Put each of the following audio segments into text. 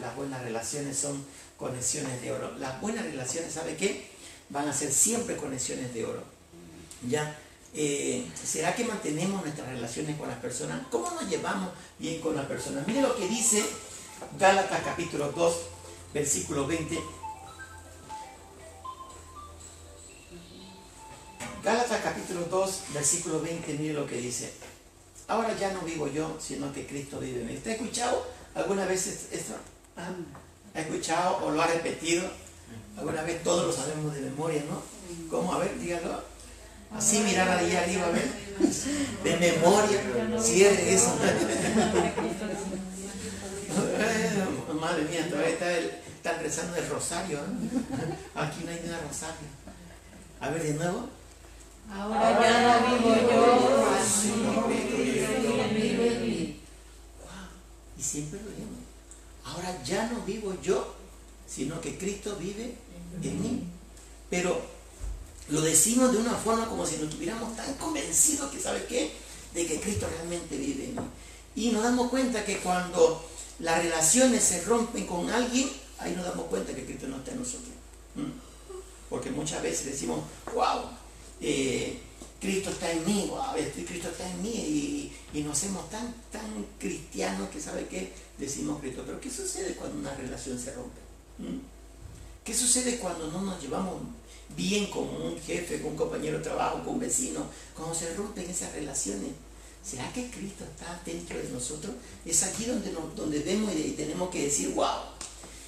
las buenas relaciones son conexiones de oro. Las buenas relaciones, ¿sabe qué? Van a ser siempre conexiones de oro. ¿Ya? Eh, ¿Será que mantenemos nuestras relaciones con las personas? ¿Cómo nos llevamos bien con las personas? Mire lo que dice Gálatas capítulo 2, versículo 20. Gálatas capítulo 2, versículo 20, mire lo que dice. Ahora ya no vivo yo, sino que Cristo vive en mí. ¿Usted ha escuchado alguna vez esto? ¿Ah? ¿Ha escuchado o lo ha repetido? Alguna vez todos lo sabemos de memoria, ¿no? ¿Cómo? A ver, dígalo. Así mirar ahí arriba, a ver. De memoria. Cierre eso. Madre mía, todavía están rezando el rosario. ¿eh? Aquí no hay nada rosario. A ver, de nuevo. Ahora ya no vivo yo, Y siempre lo digo. Ahora ya no vivo yo, sino que Cristo vive en mí. Pero lo decimos de una forma como si nos estuviéramos tan convencidos que, ¿sabe qué? De que Cristo realmente vive en mí. Y nos damos cuenta que cuando las relaciones se rompen con alguien, ahí nos damos cuenta que Cristo no está en nosotros. Porque muchas veces decimos, wow, eh, Cristo está en mí, wow, Cristo está en mí, y, nos hacemos tan, tan cristianos que sabe que decimos Cristo. Pero ¿qué sucede cuando una relación se rompe? ¿Qué sucede cuando no nos llevamos bien con un jefe, con un compañero de trabajo, con un vecino? Cuando se rompen esas relaciones. ¿Será que Cristo está dentro de nosotros? Es aquí donde, donde vemos y tenemos que decir, wow.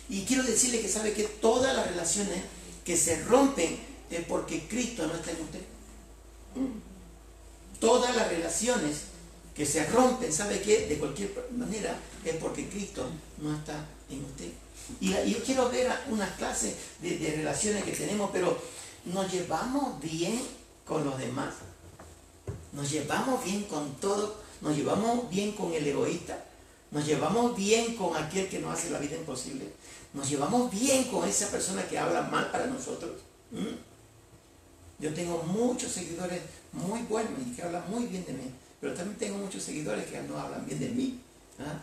Y quiero decirle que sabe que todas las relaciones que se rompen es porque Cristo no está en usted. Todas las relaciones que se rompen, ¿sabe qué? De cualquier manera es porque Cristo no está en usted. Y, yo quiero ver unas clases de, relaciones que tenemos, pero nos llevamos bien con los demás. Nos llevamos bien con todo. Nos llevamos bien con el egoísta. Nos llevamos bien con aquel que nos hace la vida imposible. Nos llevamos bien con esa persona que habla mal para nosotros. Yo tengo muchos seguidores muy buenos y que hablan muy bien de mí, pero también tengo muchos seguidores que no hablan bien de mí. ¿ah?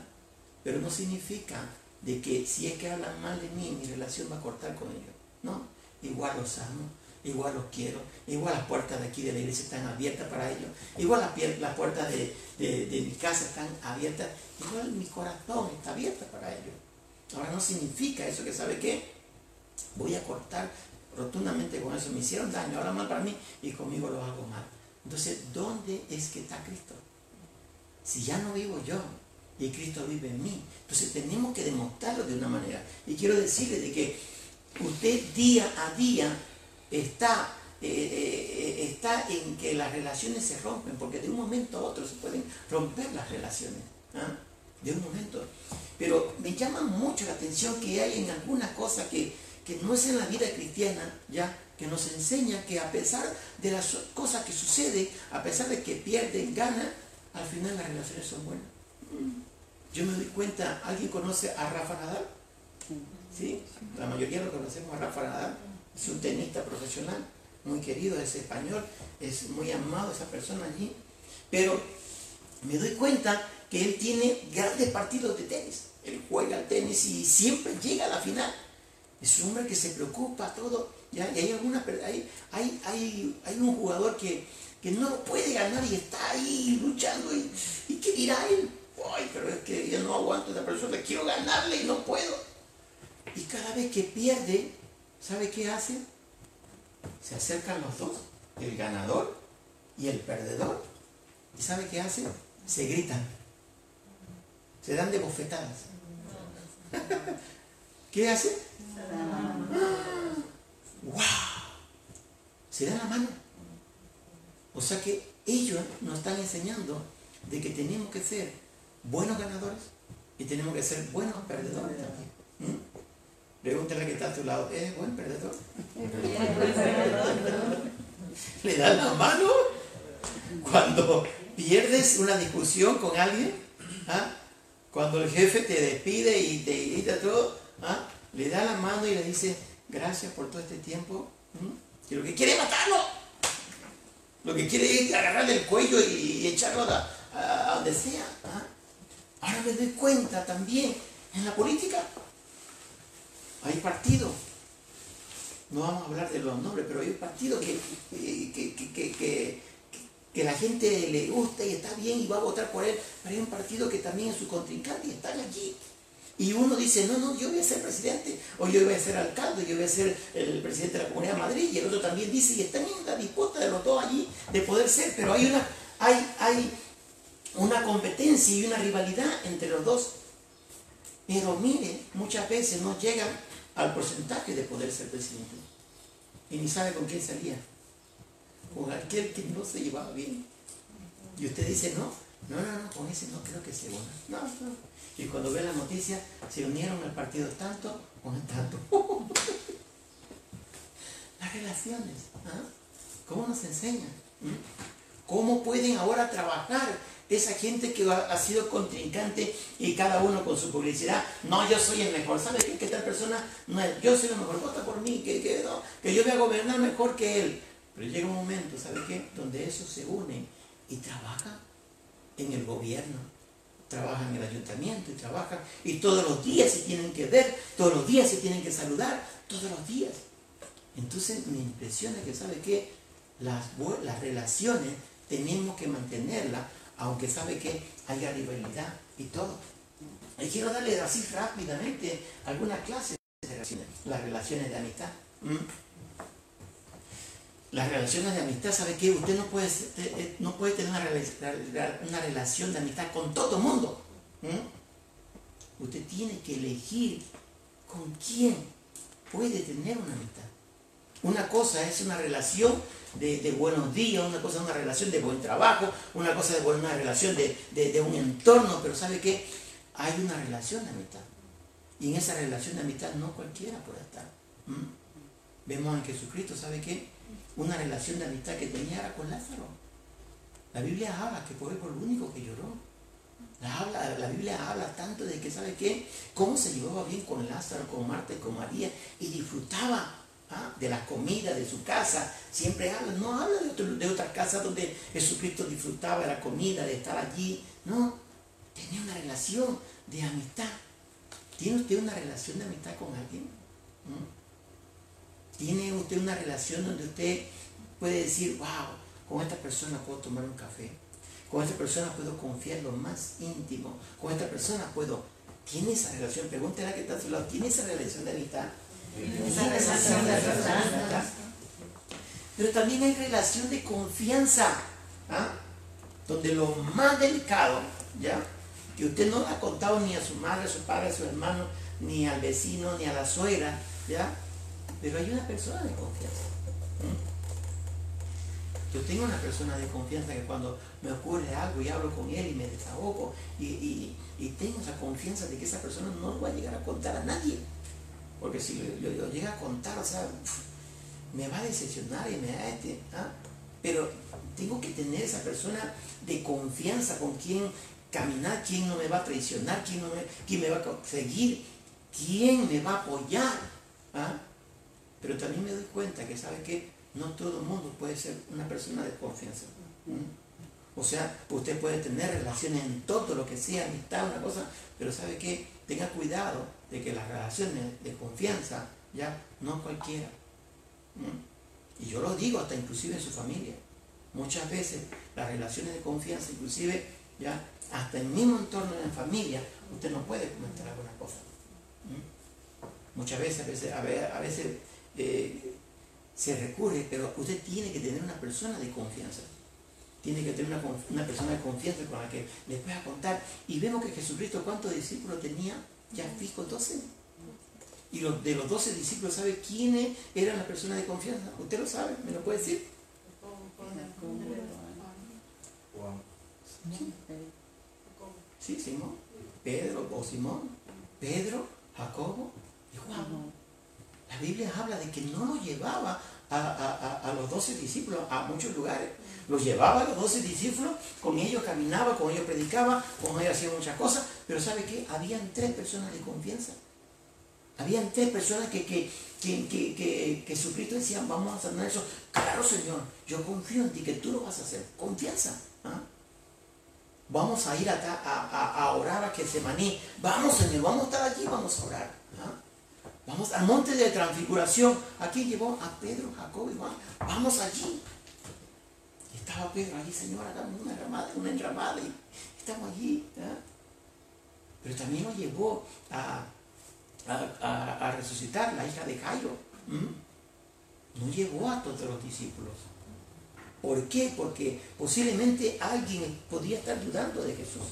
Pero no significa de que si es que hablan mal de mí, mi relación va a cortar con ellos. No, igual los amo, igual los quiero, igual las puertas de aquí de la iglesia están abiertas para ellos, igual las, puertas de, de mi casa están abiertas, igual mi corazón está abierto para ellos. Ahora no significa eso que sabe qué, voy a cortar rotundamente con eso. Me hicieron daño, ahora mal para mí y conmigo lo hago mal. Entonces, ¿dónde es que está Cristo? Si ya no vivo yo y Cristo vive en mí, entonces tenemos que demostrarlo de una manera. Y quiero decirle de que usted día a día está, eh, eh, está en que las relaciones se rompen, porque de un momento a otro se pueden romper las relaciones. ¿ah? De un momento. Pero me llama mucho la atención que hay en algunas cosas que que no es en la vida cristiana, ya, que nos enseña que a pesar de las cosas que suceden, a pesar de que pierden, ganan, al final las relaciones son buenas. Yo me doy cuenta, ¿alguien conoce a Rafa Nadal? ¿Sí? La mayoría lo conocemos a Rafa Nadal. Es un tenista profesional, muy querido, es español, es muy amado esa persona allí. Pero me doy cuenta que él tiene grandes partidos de tenis. Él juega al tenis y siempre llega a la final. Es un hombre que se preocupa todo. ¿ya? Y hay, alguna, hay, hay, hay, hay un jugador que, que no puede ganar y está ahí luchando. ¿Y, ¿y qué dirá él? Ay, pero es que yo no aguanto a esa persona, quiero ganarle y no puedo. Y cada vez que pierde, ¿sabe qué hace? Se acercan los dos, el ganador y el perdedor. ¿Y sabe qué hace? Se gritan. Se dan de bofetadas. ¿Qué hace? ¡Wow! Se da la mano. O sea que ellos nos están enseñando de que tenemos que ser buenos ganadores y tenemos que ser buenos perdedores también. ¿Mm? Pregúntale que está a tu lado, ¿es buen perdedor? ¿Le das la mano? Cuando pierdes una discusión con alguien, ¿ah? cuando el jefe te despide y te grita todo, ¿ah? le da la mano y le dice, gracias por todo este tiempo. Y lo que quiere es matarlo. Lo que quiere es agarrarle el cuello y, echarlo a, donde sea. ¿ah? Ahora me doy cuenta también En la política hay partidos, no vamos a hablar de los nombres, pero hay partidos que, que, que, que, la gente le gusta y está bien y va a votar por él, pero hay un partido que también es su contrincante y están allí. Y uno dice, no, no, yo voy a ser presidente, o yo voy a ser alcalde, yo voy a ser el presidente de la Comunidad de Madrid, y el otro también dice, y están en la disputa de los dos allí de poder ser, pero hay una, hay, hay una competencia y una rivalidad entre los dos. Pero mire, muchas veces no llegan al porcentaje de poder ser presidente. Y ni sabe con quién salía. Con aquel que no se llevaba bien. Y usted dice, no, no, no, no, con ese no creo que sea bueno. No, no. Y cuando ve la noticia, se unieron al partido tanto con tanto. Las relaciones, ¿ah? ¿cómo nos enseñan? ¿Mm? ¿Cómo pueden ahora trabajar esa gente que ha, sido contrincante y cada uno con su publicidad? No, yo soy el mejor. ¿Sabe qué? Que tal persona no yo soy el mejor, vota por mí, que, que, que yo voy a gobernar mejor que él. Pero llega un momento, ¿sabe qué? Donde eso se une y trabaja en el gobierno, trabaja en el ayuntamiento y trabaja y todos los días se tienen que ver, todos los días se tienen que saludar, todos los días. Entonces me impresiona que, ¿sabe qué? Las, las relaciones tenemos que mantenerlas, aunque sabe que haya rivalidad y todo. Y quiero darle así rápidamente algunas clases de relaciones, las relaciones de amistad. Las relaciones de amistad, ¿sabe qué? Usted no puede, eh, no puede tener una, una, relación de amistad con todo el mundo. Usted tiene que elegir con quién puede tener una amistad. Una cosa es una relación de, buenos días, una cosa es una relación de buen trabajo, una cosa es una relación de, un entorno, pero ¿sabe qué? Hay una relación de amistad. Y en esa relación de amistad no cualquiera puede estar. Vemos en Jesucristo, ¿sabe qué? una relación de amistad que tenía con Lázaro. La Biblia habla que fue por lo único que lloró. La, la, Biblia habla tanto de que, ¿sabe qué? Cómo se llevaba bien con Lázaro, con Marta y con María y disfrutaba de la comida de su casa. Siempre habla, no habla de, de otra casa donde Jesucristo disfrutaba de la comida, de estar allí. No, tenía una relación de amistad. ¿Tiene usted una relación de amistad con alguien? ¿Mm? ¿Tiene usted una relación donde usted puede decir, wow, con esta persona puedo tomar un café? Con esta persona puedo confiar lo más íntimo. Con esta persona puedo... ¿Tiene esa relación? Pregúntele a que está a su lado. ¿Tiene esa relación de amistad? Pero también hay relación de confianza. ¿ah? Donde lo más delicado, ¿ya? Que usted no le ha contado ni a su madre, a su padre, a su hermano, ni al vecino, ni a la suegra, ¿ya? Pero hay una persona de confianza. Yo tengo una persona de confianza que cuando me ocurre algo y hablo con él y me desahogo y, tengo esa confianza de que esa persona no lo va a llegar a contar a nadie. Porque si lo, llega a contar, o sea, me va a decepcionar y me va a... Este, ¿ah? Pero tengo que tener esa persona de confianza con quien caminar, quién no me va a traicionar, quién, no me, me va a seguir, quién me va a apoyar. ¿ah? Pero también me doy cuenta que, ¿sabe que No todo el mundo puede ser una persona de confianza. O sea, usted puede tener relaciones en todo lo que sea, amistad, una cosa, pero ¿sabe qué? Tenga cuidado de que las relaciones de confianza, ya, no cualquiera. Y yo lo digo hasta inclusive en su familia. Muchas veces las relaciones de confianza, inclusive, ya, hasta el mismo entorno de la familia, usted no puede comentar alguna cosa. Muchas veces, a veces, a veces eh, se recurre, pero usted tiene que tener una persona de confianza. Tiene que tener una, persona de confianza con la que le pueda contar. Y vemos que Jesucristo, ¿cuántos discípulos tenía? Ya fijo 12. Y los, de los 12 discípulos, ¿sabe quiénes eran las personas de confianza? Usted lo sabe, ¿me lo puede decir? Sí, Simón. Pedro o Simón. Pedro, Jacobo y Juan. La Biblia habla de que no lo llevaba a, los doce discípulos a muchos lugares. Los llevaba a los doce discípulos, con ellos caminaba, con ellos predicaba, con ellos hacía muchas cosas, pero ¿sabe qué? Habían tres personas de confianza. Habían tres personas que, que, que, que, Jesucristo decía, vamos a sanar eso. Claro, Señor, yo confío en ti, que tú lo vas a hacer. Confianza. ¿ah? Vamos a ir a, orar a que se maní. Vamos, Señor, vamos a estar allí, vamos a orar. ¿ah? Vamos al monte de transfiguración. Aquí llevó a Pedro, Jacob y Juan. Vamos allí. estaba Pedro allí, Señor, hagamos una enramada, una. Y estamos allí. ¿ah? Pero también nos llevó a, a, resucitar la hija de Jairo. No llevó a todos los discípulos. ¿Por qué? Porque posiblemente alguien podría estar dudando de Jesús.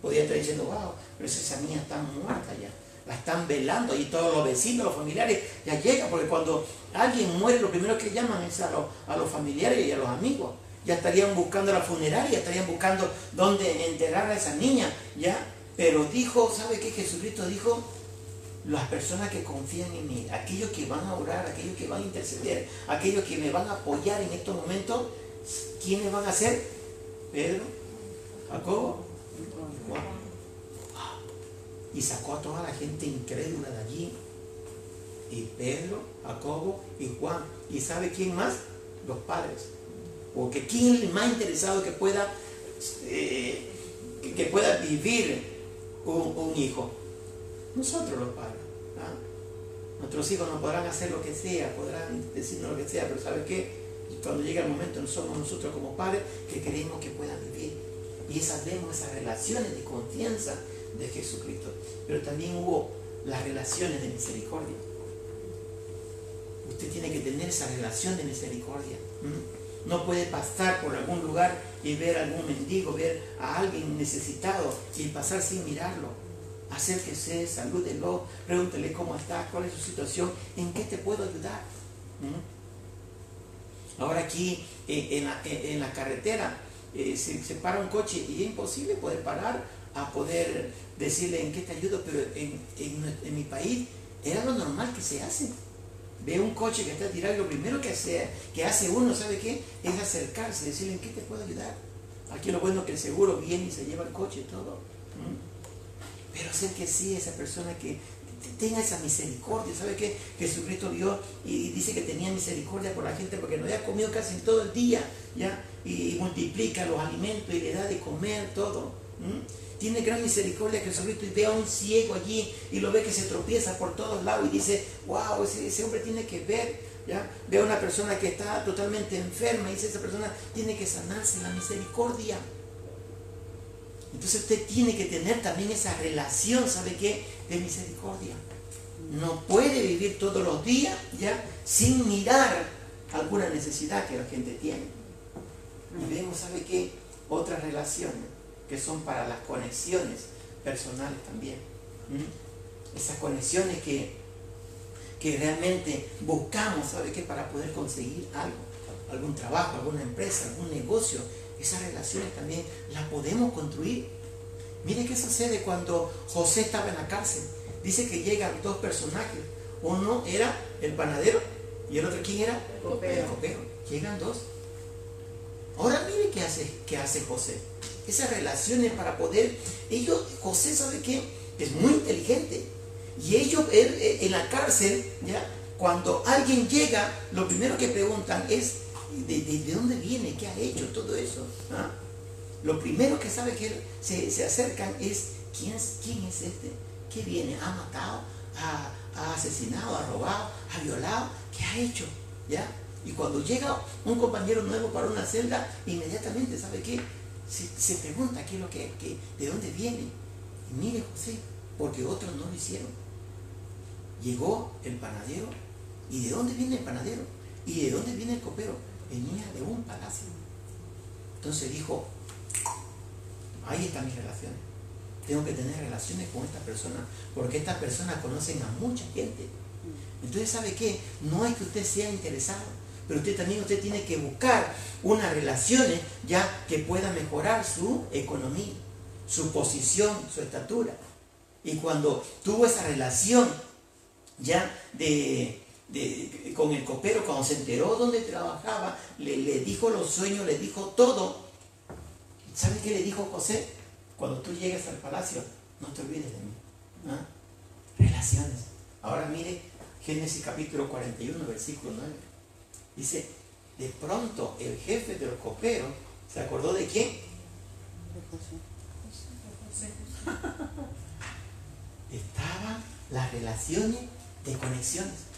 Podría estar diciendo, wow, pero esa niña está muerta ya. La están velando y todos los vecinos, los familiares ya llegan, porque cuando alguien muere lo primero que llaman es a, a los familiares y a los amigos. Ya estarían buscando la funeraria, estarían buscando dónde enterrar a esa niña, ¿ya? Pero dijo, ¿sabe qué? Jesucristo dijo, las personas que confían en mí, aquellos que van a orar, aquellos que van a interceder, aquellos que me van a apoyar en estos momentos, ¿quiénes van a ser? Pedro, Jacobo y Juan. Y sacó a toda la gente incrédula de allí. Y Pedro, Jacobo y Juan. ¿Y sabe quién más? Los padres. Porque ¿quién es el más interesado que pueda, eh, que pueda vivir un hijo? Nosotros los padres. ¿ah? Nuestros hijos no podrán hacer lo que sea, podrán decirnos lo que sea, pero ¿sabe qué? Cuando llega el momento, somos nosotros como padres que queremos que puedan vivir. Y esas vemos esas relaciones de confianza de Jesucristo. Pero también hubo las relaciones de misericordia. Usted tiene que tener esa relación de misericordia. No puede pasar por algún lugar y ver a algún mendigo, ver a alguien necesitado y pasar sin mirarlo acérquese, salúdelo, pregúntele cómo está, cuál es su situación, en qué te puedo ayudar. ¿Mm? Ahora aquí en, la, carretera eh, se, para un coche y es imposible poder parar a poder decirle en qué te ayudo, pero en, mi país era lo normal que se hace. Ve un coche que está tirado y lo primero que hace, que hace uno, ¿sabe qué? Es acercarse, decirle en qué te puedo ayudar. Aquí lo bueno es que el seguro viene y se lleva el coche y todo. Pero ser que sí, esa persona que tenga esa misericordia. ¿Sabe qué? Jesucristo vio y dice que tenía misericordia por la gente porque no había comido casi todo el día, ¿ya? Y, multiplica los alimentos y le da de comer todo. Tiene gran misericordia Jesucristo y ve a un ciego allí y lo ve que se tropieza por todos lados y dice, wow, ese, ese hombre tiene que ver. ¿ya? Ve a una persona que está totalmente enferma y dice, esa persona tiene que sanarse, la misericordia. Entonces usted tiene que tener también esa relación, ¿sabe qué? De misericordia. No puede vivir todos los días ya sin mirar alguna necesidad que la gente tiene. Y vemos, ¿sabe qué? Otras relaciones que son para las conexiones personales también. Esas conexiones que, que realmente buscamos, ¿sabe qué? Para poder conseguir algo, algún trabajo, alguna empresa, algún negocio esas relaciones también las podemos construir. Mire qué sucede cuando José estaba en la cárcel. Dice que llegan dos personajes. Uno era el panadero y el otro, ¿quién era? El copero. Llegan dos. Ahora mire qué hace, qué hace José. Esas relaciones para poder... Ellos, José sabe que es muy inteligente. Y ellos en la cárcel, ¿ya? cuando alguien llega, lo primero que preguntan es, ¿De, dónde viene? ¿Qué ha hecho todo eso? ¿Ah? Lo primero que sabe que se, se acercan es ¿quién, es ¿quién es este? ¿Qué viene? ¿Ha matado? ¿Ha, asesinado? ¿Ha robado? ¿Ha violado? ¿Qué ha hecho? ¿Ya? Y cuando llega un compañero nuevo para una celda, inmediatamente sabe qué? Se, pregunta qué es lo que, de dónde viene. Y mire José, porque otros no lo hicieron. Llegó el panadero. ¿Y de dónde viene el panadero? ¿Y de dónde viene el copero? venía de un palacio. Entonces dijo, ahí están mis relaciones. Tengo que tener relaciones con esta persona, porque estas personas conocen a mucha gente. Entonces, ¿sabe qué? No hay que usted sea interesado, pero usted también usted tiene que buscar unas relaciones ya que pueda mejorar su economía, su posición, su estatura. Y cuando tuvo esa relación ya de, con el copero, cuando se enteró dónde trabajaba, le, dijo los sueños, le dijo todo. ¿Sabe qué le dijo José? Cuando tú llegues al palacio, no te olvides de mí. Relaciones. Ahora mire Génesis capítulo 41, versículo 9. Dice, de pronto el jefe de los coperos se acordó de quién? Estaban las relaciones de conexiones.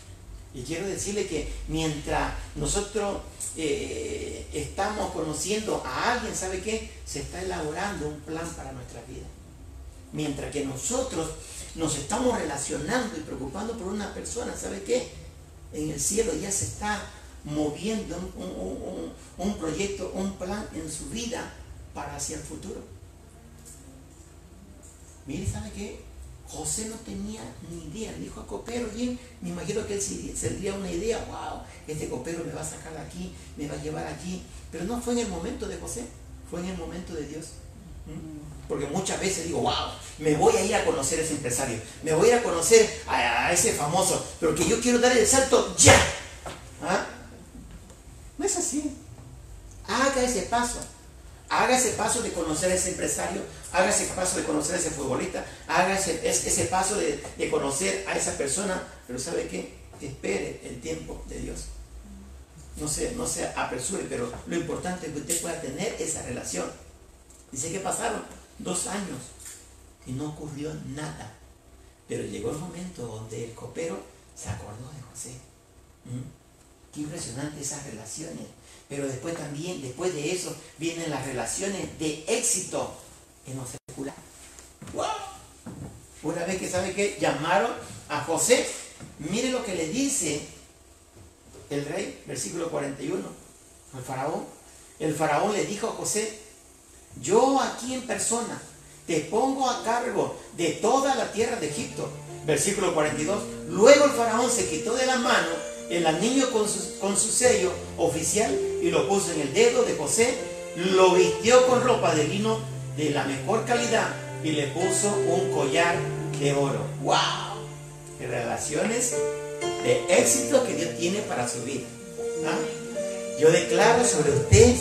Y quiero decirle que mientras nosotros eh, estamos conociendo a alguien, ¿sabe qué? Se está elaborando un plan para nuestra vida. Mientras que nosotros nos estamos relacionando y preocupando por una persona, ¿sabe qué? En el cielo ya se está moviendo un, proyecto, un plan en su vida para hacia el futuro. Mire, ¿sabe qué? José no tenía ni idea, dijo a copero, bien, me imagino que él tendría una idea, wow, este copero me va a sacar de aquí, me va a llevar aquí, pero no fue en el momento de José, fue en el momento de Dios. Porque muchas veces digo, wow, me voy a ir a conocer a ese empresario, me voy a ir a conocer a, ese famoso, pero que yo quiero dar el salto ya. ¿Ah? No es así. Haga ese paso. Haga ese paso de conocer a ese empresario, haga ese paso de conocer a ese futbolista, haga ese, ese paso de, de, conocer a esa persona, pero ¿sabe qué? Espere el tiempo de Dios. No se, no se apresure, pero lo importante es que usted pueda tener esa relación. Dice que pasaron dos años y no ocurrió nada. Pero llegó el momento donde el copero se acordó de José. ¿Mm? Qué impresionante esas relaciones. Pero después también, después de eso, vienen las relaciones de éxito en lo secular. ¡Wow! Una vez que sabe que llamaron a José, mire lo que le dice el rey, versículo 41, al faraón. El faraón le dijo a José, yo aquí en persona te pongo a cargo de toda la tierra de Egipto. Versículo 42. Luego el faraón se quitó de la mano el anillo con su, con su sello oficial y lo puso en el dedo de José, lo vistió con ropa de lino de la mejor calidad y le puso un collar de oro. ¡Wow! Relaciones de éxito que Dios tiene para su vida. ¿Ah? Yo declaro sobre usted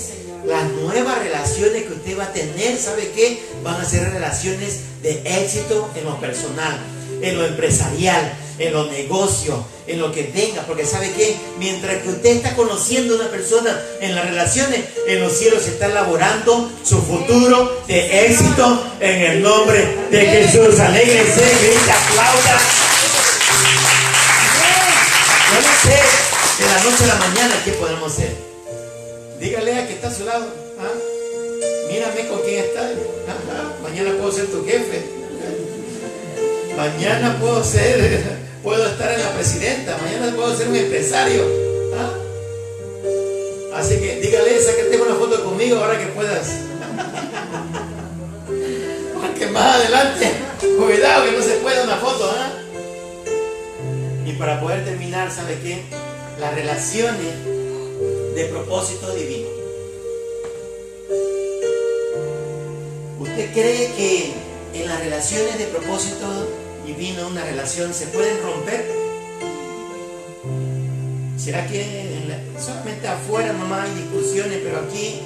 las nuevas relaciones que usted va a tener, ¿sabe qué? Van a ser relaciones de éxito en lo personal, en lo empresarial, en los negocios, en lo que tenga, porque ¿sabe qué? Mientras que usted está conociendo a una persona en las relaciones, en los cielos se está elaborando su futuro de éxito en el nombre de Jesús. Alégrese, grita, aplauda. Yo no sé, de la noche a la mañana, ¿qué podemos hacer? Dígale a que está a su lado. ¿ah? Mírame con quién está. Mañana puedo ser tu jefe. Mañana puedo ser, puedo estar en la presidenta. Mañana puedo ser un empresario. ¿ah? Así que dígale, sácate una foto conmigo ahora que puedas. Porque más adelante, cuidado que no se pueda una foto. ¿ah? Y para poder terminar, ¿sabe qué? Las relaciones de propósito divino. ¿Usted cree que en las relaciones de propósito divino una relación se pueden romper? ¿Será que solamente afuera nomás hay discusiones, pero aquí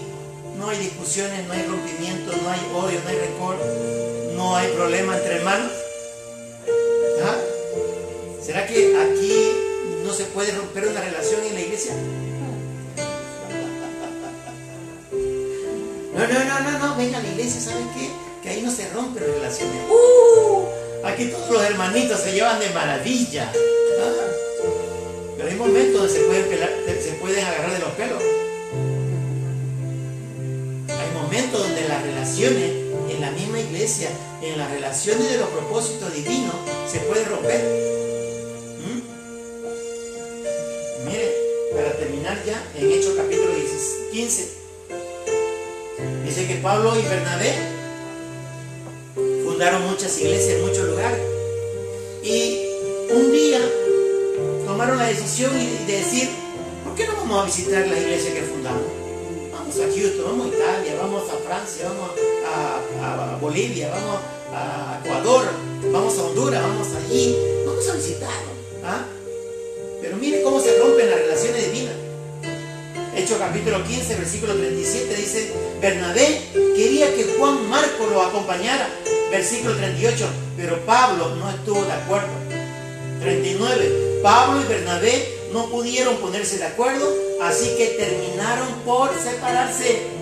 no hay discusiones, no hay rompimiento, no hay odio, no hay rencor, no hay problema entre hermanos? ¿Ah? ¿Será que aquí no se puede romper una relación en la iglesia? No, no, no, no, no, venga a la iglesia, ¿saben qué? Que ahí no se rompen relaciones. ¡Uh! Aquí todos los hermanitos se llevan de maravilla. Pero hay momentos donde se pueden, se pueden agarrar de los pelos. Hay momentos donde las relaciones en la misma iglesia, en las relaciones de los propósitos divinos, se pueden romper. ¿Mm? Mire, para terminar ya, en Hechos capítulo 15, Dice que Pablo y Bernabé fundaron muchas iglesias en muchos lugares. Y un día tomaron la decisión de decir, ¿por qué no vamos a visitar la iglesia que fundamos? Vamos a Houston, vamos a Italia, vamos a Francia, vamos a, Bolivia, vamos a Ecuador, vamos a Honduras, vamos allí, vamos a visitarlo. ¿ah? Pero mire cómo se rompen las relaciones divinas. Hecho capítulo 15, versículo 37 dice, Bernabé quería que Juan Marco lo acompañara. Versículo 38, pero Pablo no estuvo de acuerdo. 39, Pablo y Bernabé no pudieron ponerse de acuerdo, así que terminaron por separarse.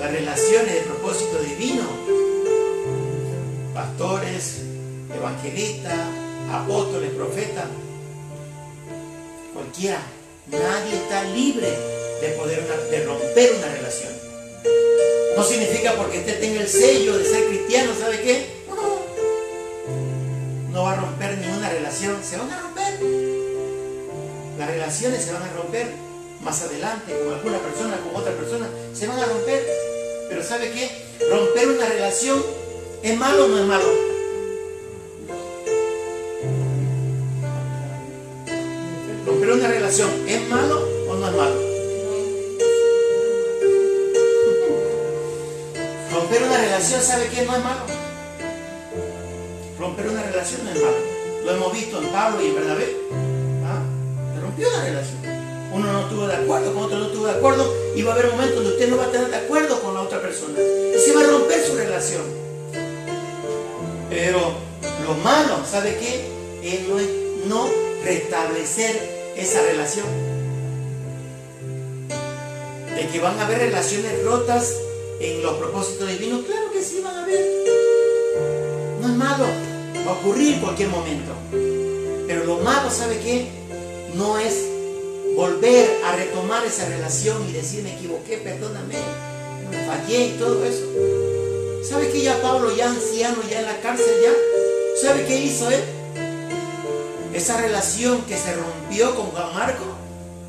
las relaciones de propósito divino. Pastores, evangelistas, apóstoles, profetas, cualquiera. Nadie está libre de poder de romper una relación. No significa porque usted tenga el sello de ser cristiano, ¿sabe qué? No va a romper ninguna relación, se van a romper. Las relaciones se van a romper más adelante con alguna persona, con otra persona, se van a romper. Pero ¿sabe qué? Romper una relación es malo o no es malo. Romper una relación es malo o no es malo. Relación, ¿sabe qué? No es malo. Romper una relación no es malo. Lo hemos visto en Pablo y en Bernabé. ¿Ah? rompió la relación. Uno no estuvo de acuerdo, con otro no estuvo de acuerdo. Y va a haber momentos donde usted no va a tener de acuerdo con la otra persona. Se va a romper su relación. Pero lo malo, ¿sabe qué? Es no restablecer esa relación. De que van a haber relaciones rotas en los propósitos divinos, malo, va a ocurrir en cualquier momento. Pero lo malo, ¿sabe qué? No es volver a retomar esa relación y decir me equivoqué, perdóname, me fallé y todo eso. ¿Sabe que ya Pablo, ya anciano, ya en la cárcel, ya? ¿Sabe qué hizo él? Esa relación que se rompió con Juan Marco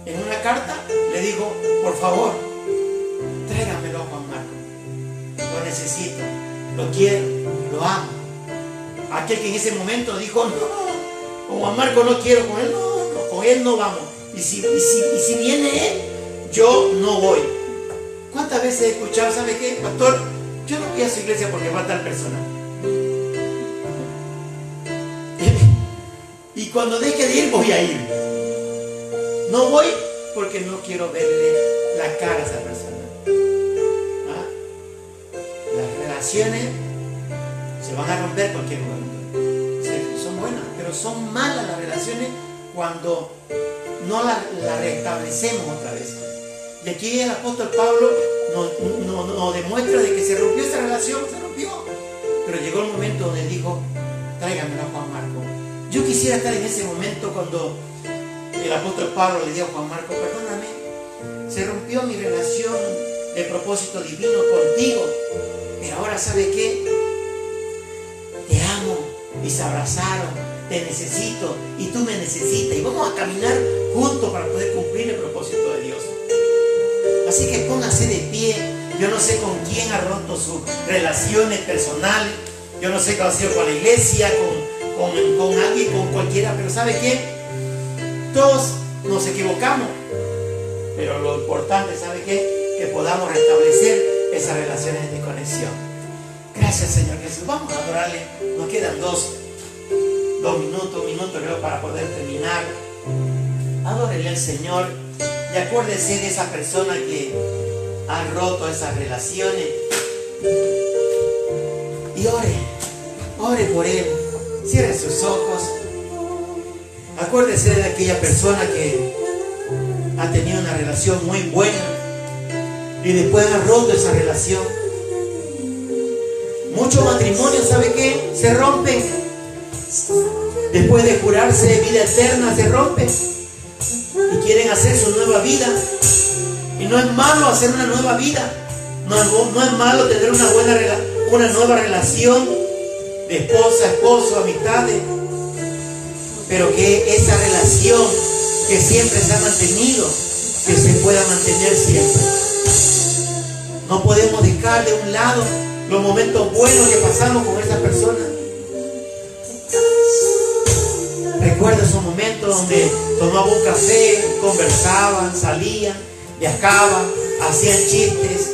en una carta, le dijo, por favor, tráigamelo a Juan Marco lo necesito, lo quiero, lo amo. Aquel que en ese momento dijo, no, con Juan Marco no quiero, con él no, con él no vamos. Y si, si, viene él, yo no voy. ¿Cuántas veces he escuchado, sabe qué, pastor? Yo no voy a su iglesia porque va tal persona. Y cuando deje de ir, voy a ir. No voy porque no quiero verle la cara a esa persona. Se van a romper cualquier momento. son buenas, pero son malas las relaciones cuando no las la restablecemos otra vez. Y aquí el apóstol Pablo nos, demuestra de que se rompió esa relación, se rompió. Pero llegó el momento donde dijo, tráigamelo a Juan Marco. Yo quisiera estar en ese momento cuando el apóstol Pablo le dijo a Juan Marco, perdóname, se rompió mi relación de propósito divino contigo. Pero ahora, ¿sabe qué? Y se abrazaron, te necesito y tú me necesitas. Y vamos a caminar juntos para poder cumplir el propósito de Dios. Así que póngase de pie. Yo no sé con quién ha roto sus relaciones personales. Yo no sé qué ha sido con la iglesia, con, con, con alguien, con cualquiera. Pero ¿sabe qué? Todos nos equivocamos. Pero lo importante, ¿sabe qué? Que podamos restablecer esas relaciones de conexión. Gracias Señor Jesús. Vamos a adorarle. Nos quedan dos, dos minutos, un minuto creo para poder terminar. Adórele al Señor y acuérdese de esa persona que ha roto esas relaciones. Y ore, ore por él. Cierre sus ojos. Acuérdese de aquella persona que ha tenido una relación muy buena y después ha roto esa relación. Muchos matrimonios, ¿sabe qué? Se rompen. Después de jurarse vida eterna, se rompen. Y quieren hacer su nueva vida. Y no es malo hacer una nueva vida. No, no es malo tener una buena una nueva relación de esposa, esposo, amistades. Pero que esa relación que siempre se ha mantenido, que se pueda mantener siempre. No podemos dejar de un lado los momentos buenos que pasamos con esa persona. Recuerdo esos momentos donde tomaban un café, conversaban, salían, viajaban, hacían chistes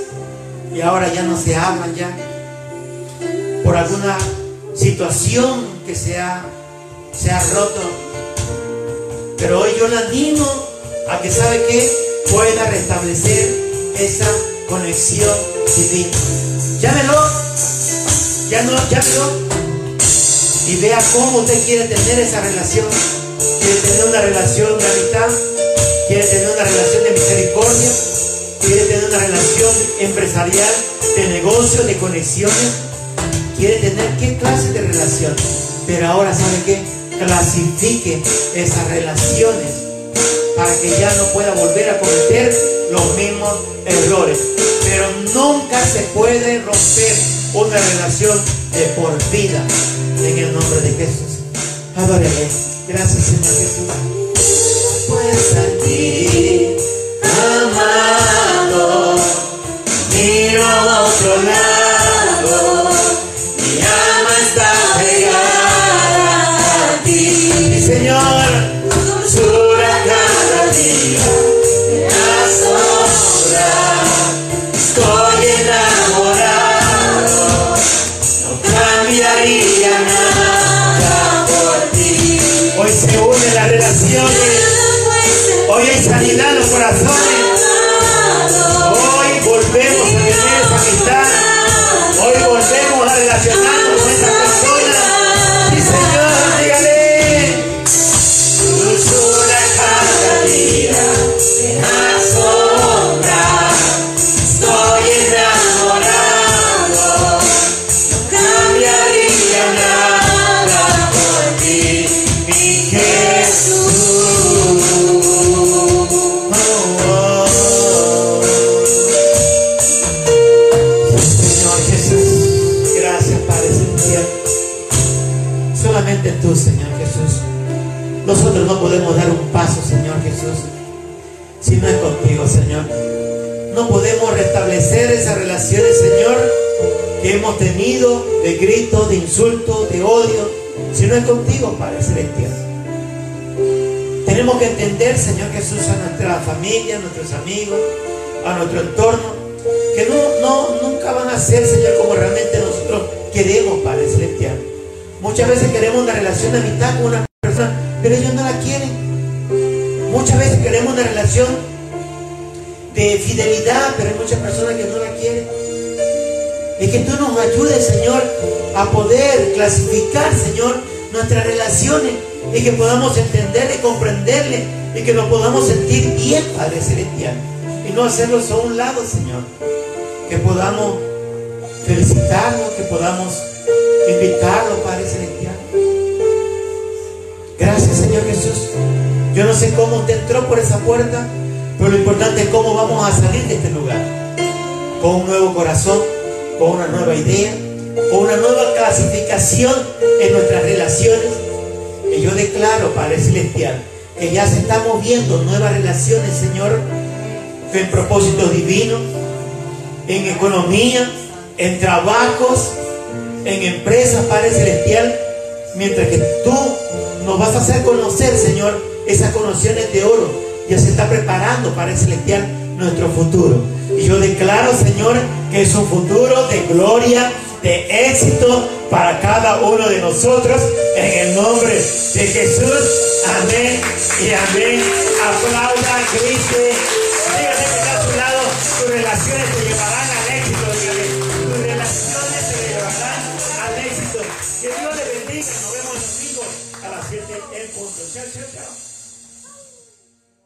y ahora ya no se hablan ya. Por alguna situación que se ha, se ha roto. Pero hoy yo le animo a que sabe que pueda restablecer esa conexión divina. Llámelo, ya no, llámelo y vea cómo usted quiere tener esa relación. Quiere tener una relación de amistad, quiere tener una relación de misericordia, quiere tener una relación empresarial, de negocio, de conexiones, quiere tener qué clase de relación. Pero ahora, ¿sabe qué? Clasifique esas relaciones para que ya no pueda volver a cometer los mismos errores. Pero nunca se puede romper una relación de por vida en el nombre de Jesús. Adórele. Gracias, Señor Jesús. Pues a ti, amado, miro a otro lado, Tenemos que entender, Señor Jesús, a nuestra familia, a nuestros amigos, a nuestro entorno, que no, no, nunca van a ser, Señor, como realmente nosotros queremos, Padre Celestial. Muchas veces queremos una relación de amistad con una persona, pero ellos no la quieren. Muchas veces queremos una relación de fidelidad, pero hay muchas personas que no la quieren. Y que tú nos ayudes, Señor, a poder clasificar, Señor, nuestras relaciones y que podamos entenderle comprenderle y que nos podamos sentir bien, Padre Celestial. Y no hacerlos a un lado, Señor. Que podamos felicitarlo, que podamos invitarlo, Padre Celestial. Gracias, Señor Jesús. Yo no sé cómo usted entró por esa puerta, pero lo importante es cómo vamos a salir de este lugar. Con un nuevo corazón, con una nueva idea, con una nueva clasificación en nuestras relaciones. Y yo declaro, Padre Celestial, que ya se están moviendo nuevas relaciones, Señor, en propósitos divinos, en economía, en trabajos, en empresas, Padre Celestial, mientras que tú nos vas a hacer conocer, Señor, esas conexiones de oro. Ya se está preparando, Padre Celestial, nuestro futuro. Y yo declaro, Señor, que es un futuro de gloria, de éxito para cada uno de nosotros. En el nombre de Jesús. Amén y amén. Aplauda, grite. Dígale que está a su lado. Sus relaciones te llevarán